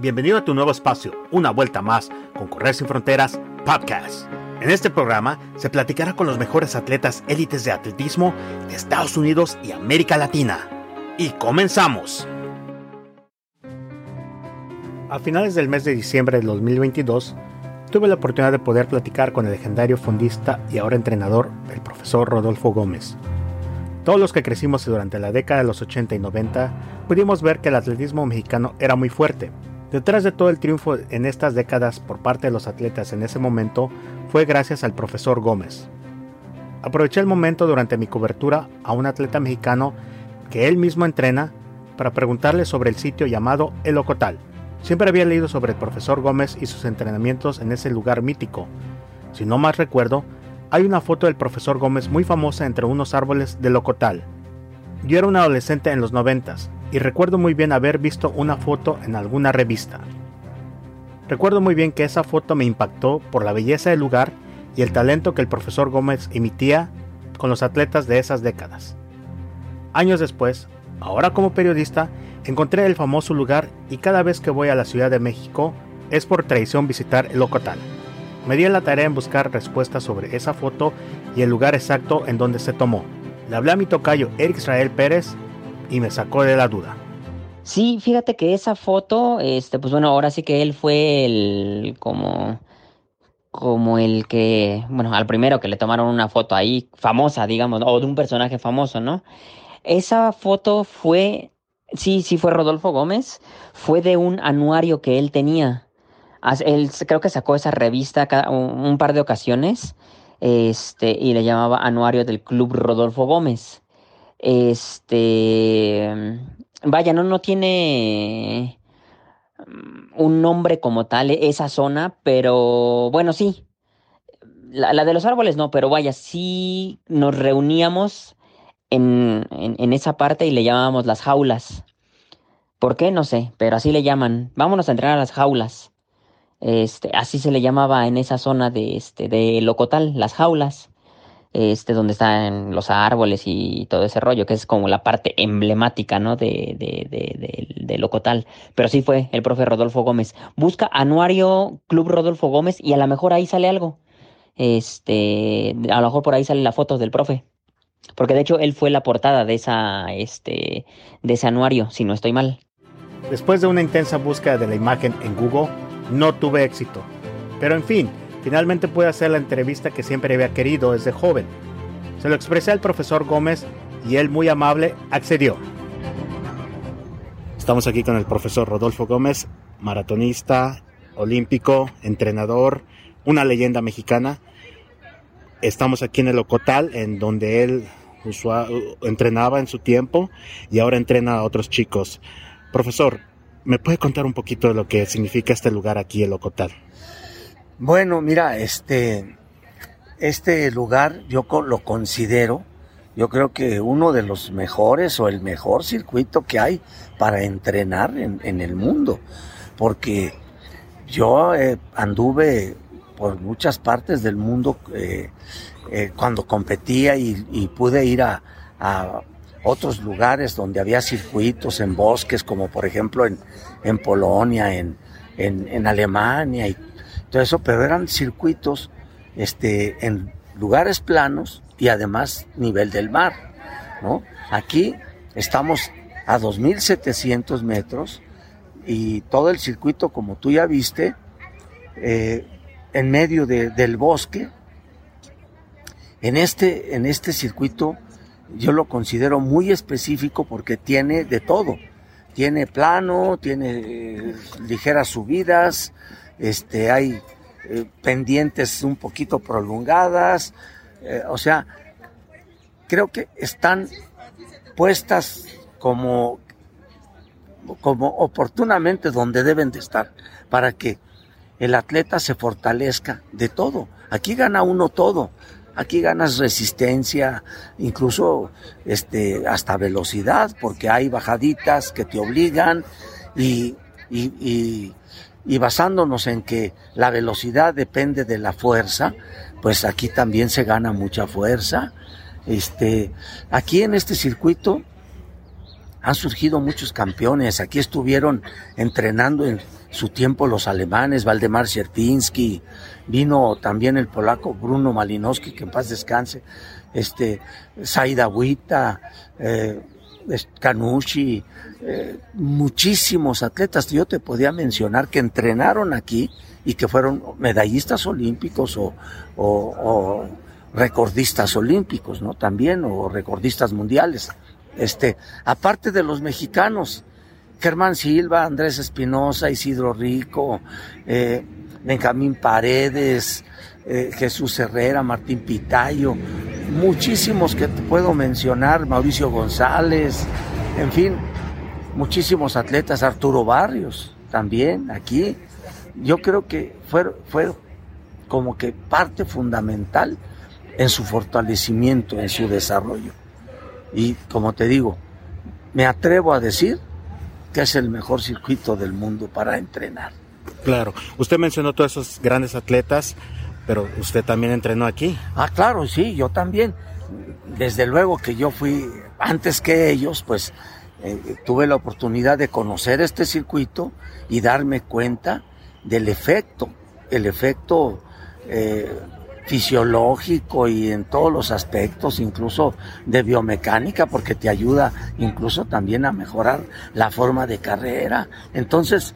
Bienvenido a tu nuevo espacio, una vuelta más con Correr sin Fronteras Podcast. En este programa se platicará con los mejores atletas élites de atletismo de Estados Unidos y América Latina. Y comenzamos. A finales del mes de diciembre de 2022, tuve la oportunidad de poder platicar con el legendario fondista y ahora entrenador, el profesor Rodolfo Gómez. Todos los que crecimos durante la década de los 80 y 90 pudimos ver que el atletismo mexicano era muy fuerte Detrás de todo el triunfo en estas décadas por parte de los atletas en ese momento fue gracias al profesor Gómez. Aproveché el momento durante mi cobertura a un atleta mexicano que él mismo entrena para preguntarle sobre el sitio llamado El Ocotal. Siempre había leído sobre el profesor Gómez y sus entrenamientos en ese lugar mítico. Si no más recuerdo, hay una foto del profesor Gómez muy famosa entre unos árboles del Ocotal. Yo era un adolescente en los noventas y recuerdo muy bien haber visto una foto en alguna revista. Recuerdo muy bien que esa foto me impactó por la belleza del lugar y el talento que el profesor Gómez emitía con los atletas de esas décadas. Años después, ahora como periodista, encontré el famoso lugar y cada vez que voy a la Ciudad de México es por tradición visitar el Ocotal. Me di la tarea en buscar respuestas sobre esa foto y el lugar exacto en donde se tomó. Le hablé a mi tocayo Eric Israel Pérez y me sacó de la duda. Sí, fíjate que esa foto, este, pues bueno, ahora sí que él fue el como como el que, bueno, al primero que le tomaron una foto ahí famosa, digamos, o de un personaje famoso, ¿no? Esa foto fue, sí, sí fue Rodolfo Gómez, fue de un anuario que él tenía. Él creo que sacó esa revista un par de ocasiones, este, y le llamaba Anuario del Club Rodolfo Gómez. Este, vaya, no, no tiene mm, un nombre como tal esa zona, pero bueno, sí. La, de los árboles no, pero vaya, sí nos reuníamos en, en, esa parte y le llamábamos las jaulas. ¿Por qué? No sé, pero así le llaman. Vámonos a entrenar a las jaulas. Este, así se le llamaba en esa zona de, este, de Locotal, las jaulas este, donde están los árboles y todo ese rollo, que es como la parte emblemática, ¿no? De, de, de, de, Locotal. Pero sí fue el profe Rodolfo Gómez. Busca Anuario Club Rodolfo Gómez y a lo mejor ahí sale algo. Este, a lo mejor por ahí sale la foto del profe. Porque de hecho él fue la portada de esa, este, de ese anuario, si no estoy mal. Después de una intensa búsqueda de la imagen en Google, no tuve éxito. Pero en fin, Finalmente pude hacer la entrevista que siempre había querido desde joven. Se lo expresé al profesor Gómez y él muy amable accedió. Estamos aquí con el profesor Rodolfo Gómez, maratonista, olímpico, entrenador, una leyenda mexicana. Estamos aquí en el Ocotal, en donde él entrenaba en su tiempo y ahora entrena a otros chicos. Profesor, ¿me puede contar un poquito de lo que significa este lugar aquí, el Ocotal? Bueno, mira, este, este lugar yo lo considero, yo creo que uno de los mejores o el mejor circuito que hay para entrenar en, el mundo, porque yo eh, anduve por muchas partes del mundo eh, eh, cuando competía y, pude ir a, otros lugares donde había circuitos en bosques, como por ejemplo en, en Polonia, en, en, en Alemania y todo eso, pero eran circuitos este, en lugares planos y además nivel del mar, ¿no? Aquí estamos a 2.700 metros y todo el circuito, como tú ya viste, eh, en medio del bosque. En este, en este circuito yo lo considero muy específico porque tiene de todo. Tiene plano, tiene eh, ligeras subidas, este, hay eh, pendientes un poquito prolongadas, eh, o sea, creo que están puestas como, como oportunamente donde deben de estar para que el atleta se fortalezca de todo. Aquí gana uno todo. Aquí ganas resistencia, incluso este, hasta velocidad, porque hay bajaditas que te obligan y, y y basándonos en que la velocidad depende de la fuerza, pues aquí también se gana mucha fuerza. Este, aquí en este circuito han surgido muchos campeones. Aquí estuvieron entrenando en su tiempo los alemanes, Valdemar Sierpinski, vino también el polaco Bruno Malinowski, que en paz descanse, este, Saida Huita, eh, Canucci, eh, muchísimos atletas yo te podía mencionar que entrenaron aquí y que fueron medallistas olímpicos o, recordistas olímpicos, ¿no? También, o recordistas mundiales. Este, aparte de los mexicanos, Germán Silva, Andrés Espinosa, Isidro Rico, eh, Benjamín Paredes, eh, Jesús Herrera, Martín Pitayo, muchísimos que te puedo mencionar, Mauricio González, en fin, muchísimos atletas, Arturo Barrios también aquí. Yo creo que fue, fue como que parte fundamental en su fortalecimiento, en su desarrollo. Y como te digo, me atrevo a decir que es el mejor circuito del mundo para entrenar. Claro, usted mencionó todos esos grandes atletas, pero usted también entrenó aquí. Ah, claro, sí, yo también. Desde luego que yo fui antes que ellos, pues eh, tuve la oportunidad de conocer este circuito y darme cuenta del efecto, el efecto eh, fisiológico y en todos los aspectos, incluso de biomecánica, porque te ayuda incluso también a mejorar la forma de carrera. Entonces,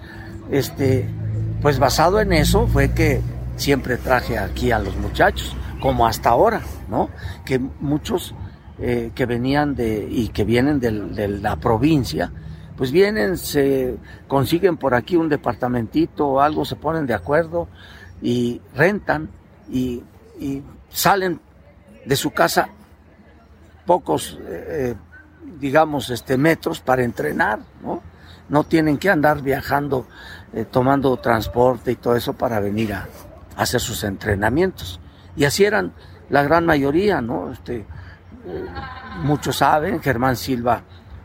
este, pues basado en eso fue que siempre traje aquí a los muchachos, como hasta ahora, ¿no? Que muchos eh, que venían de y que vienen de, la provincia, pues vienen, se consiguen por aquí un departamentito o algo, se ponen de acuerdo y rentan y salen de su casa pocos, eh, digamos, este, metros para entrenar, ¿no? No tienen que andar viajando, eh, tomando transporte y todo eso para venir a, hacer sus entrenamientos. Y así eran la gran mayoría, ¿no? Este, eh, muchos saben, Germán Silva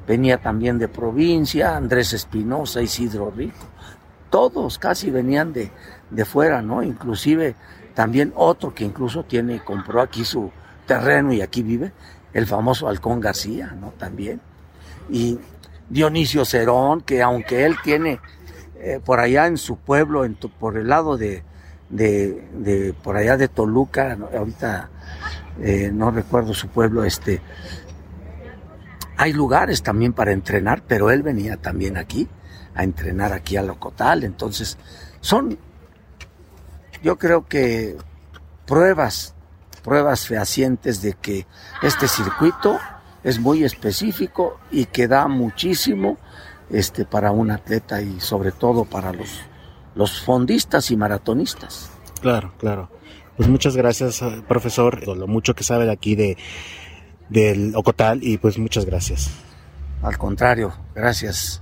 venía también de provincia, Andrés Espinosa, Isidro Rico, todos casi venían de, de fuera, ¿no? Inclusive también otro que incluso tiene, compró aquí su terreno y aquí vive, el famoso Halcón García, ¿no? También. Y Dionisio Cerón, que aunque él tiene eh, por allá en su pueblo, en por el lado de, de, por allá de Toluca, ahorita eh, no recuerdo su pueblo, este, hay lugares también para entrenar, pero él venía también aquí a entrenar aquí a Locotal, entonces son yo creo que pruebas, pruebas fehacientes de que este circuito es muy específico y que da muchísimo este, para un atleta y sobre todo para los, los fondistas y maratonistas. Claro, claro. Pues muchas gracias, eh, profesor, lo mucho que sabe de aquí de del Ocotal y pues muchas gracias. Al contrario, gracias.